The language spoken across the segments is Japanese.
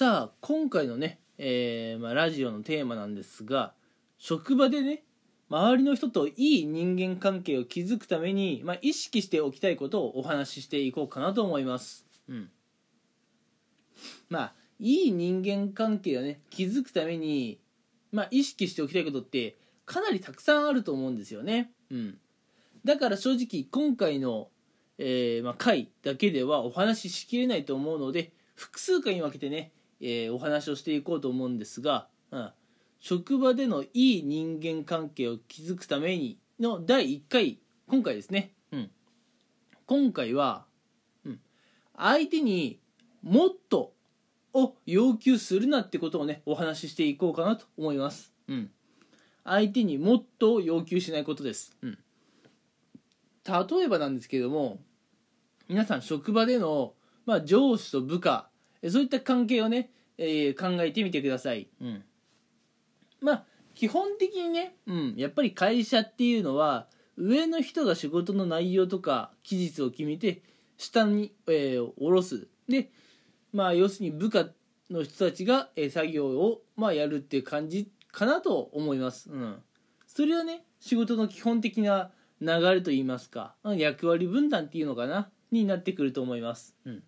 さあ今回のね、えーまあ、ラジオのテーマなんですが職場でね周りの人といい人間関係を築くために、まあ、意識しておきたいことをお話ししていこうかなと思います。うん、まあいい人間関係をね築くために、まあ、意識しておきたいことってかなりたくさんあると思うんですよね。うん、だから正直今回の、えーまあ、回だけではお話ししきれないと思うので複数回に分けてね、えーお話をしていこうと思うんですが、うん、職場でのいい人間関係を築くためにの第1回今回ですね、うん、今回は、うん、相手にもっとを要求するなってことをねお話ししていこうかなと思います、うん、相手にもっとを要求しないことです、うん、例えばなんですけども皆さん職場での、まあ、上司と部下そういった関係をね、えー考えてみてください、うん、まあ基本的にね、うん、やっぱり会社っていうのは上の人が仕事の内容とか期日を決めて下に、えー下ろす。でまあ要するに部下の人たちが、えー作業を、まあ、やるっていう感じかなと思います、うん、それはね仕事の基本的な流れといいますかうん役割分担っていうのかなになってくると思います、うん、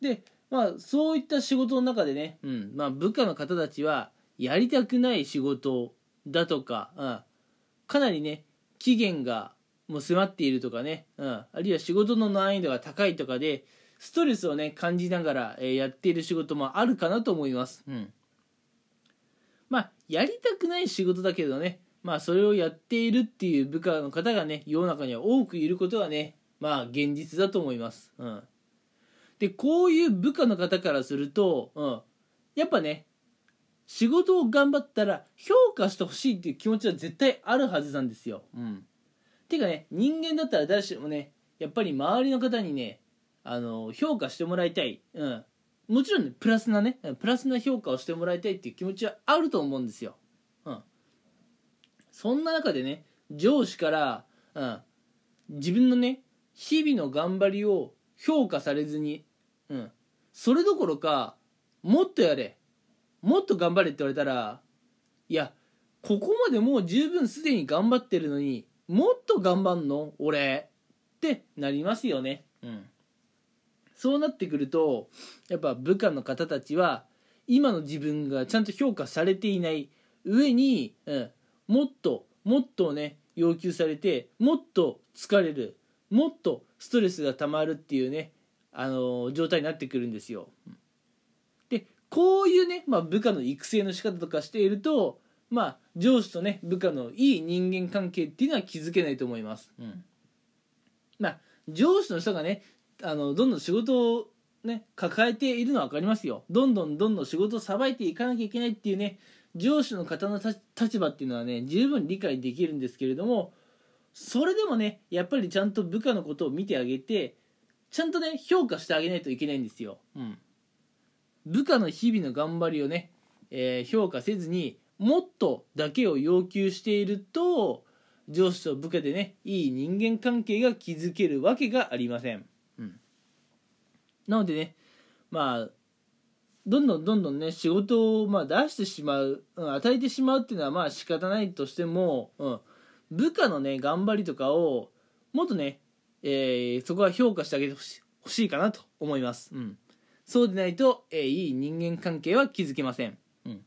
でまあそういった仕事の中でね、うん。まあ、部下の方たちはやりたくない仕事だとか、うん、かなりね期限がもう迫っているとかね、うん、あるいは仕事の難易度が高いとかでストレスをね感じながら、えやっている仕事もあるかなと思います、うん、まあやりたくない仕事だけどねまあそれをやっているっていう部下の方がね世の中には多くいることがねまあ現実だと思います、うん、でこういう部下の方からすると、うん、やっぱね仕事を頑張ったら評価してほしいっていう気持ちは絶対あるはずなんですよ。うん、ていうかね人間だったら誰しもねやっぱり周りの方にねあの評価してもらいたい、うん、もちろんねプラスなねプラスな評価をしてもらいたいっていう気持ちはあると思うんですよ。うん、そんな中でね上司から、うん、自分のね日々の頑張りを評価されずに、うん、それどころかもっとやれ。もっと頑張れって言われたらいやここまでもう十分すでに頑張ってるのにもっと頑張んの？俺。ってなりますよね。うん。そうなってくるとやっぱ部下の方たちは今の自分がちゃんと評価されていない上に、うん、もっともっとね要求されてもっと疲れる。もっとストレスが溜まるっていうね、あの状態になってくるんですよ。でこういうね、まあ、部下の育成の仕方とかしていると、まあ、上司とね部下のいい人間関係っていうのは築けないと思います。うんまあ、上司の人がねあのどんどん仕事をね抱えているのは分かりますよ。どんどんどんどん仕事をさばいていかなきゃいけないっていうね上司の方の立立場っていうのはね十分理解できるんですけれどもそれでもねやっぱりちゃんと部下のことを見てあげてちゃんとね評価してあげないといけないんですよ。うん。部下の日々の頑張りをね、えー評価せずにもっとだけを要求していると上司と部下でねいい人間関係が築けるわけがありません、うん、なのでねまあどんどんどんどんね仕事をまあ出してしまう、うん、与えてしまうっていうのはまあ仕方ないとしても、うん、部下のね頑張りとかをもっとね、えーそこは評価してあげてほし欲しいかなと思います、うん、そうでないと、えーいい人間関係は築けません、うん、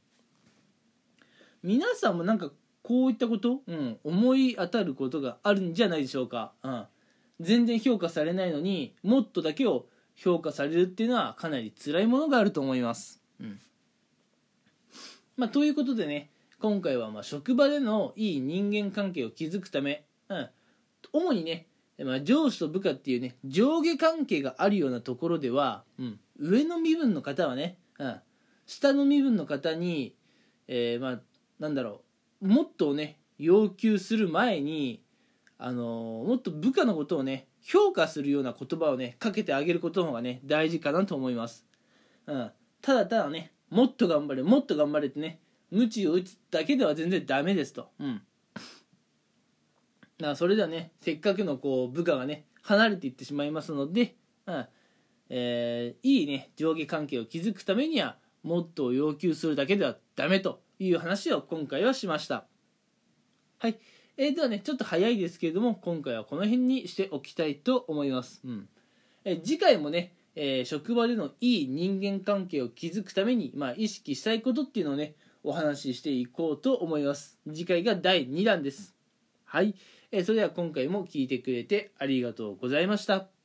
皆さんもなんかこういったこと、うん、思い当たることがあるんじゃないでしょうか、うん、全然評価されないのにもっとだけを評価されるっていうのはかなり辛いものがあると思います、うん。まあ、ということでね今回はまあ職場でのいい人間関係を築くため、うん、主にねまあ、上司と部下っていうね上下関係があるようなところでは、うん、上の身分の方はね、うん、下の身分の方に、えーまあなんだろうもっとね要求する前に、あのーもっと部下のことをね評価するような言葉をねかけてあげることの方がね大事かなと思います、うん、ただただねもっと頑張れもっと頑張れってね鞭を打つだけでは全然ダメですと、うん、だそれではねせっかくのこう部下がね離れていってしまいますので、うんえーいいね上下関係を築くためにはもっと要求するだけではダメという話を今回はしました。はい。えー、ではねちょっと早いですけれども今回はこの辺にしておきたいと思います、うん。えー、次回もね、えー、職場でのいい人間関係を築くために、まあ、意識したいことっていうのをねお話ししていこうと思います。次回が第2弾です。はい、えー、それでは今回も聞いてくれてありがとうございました。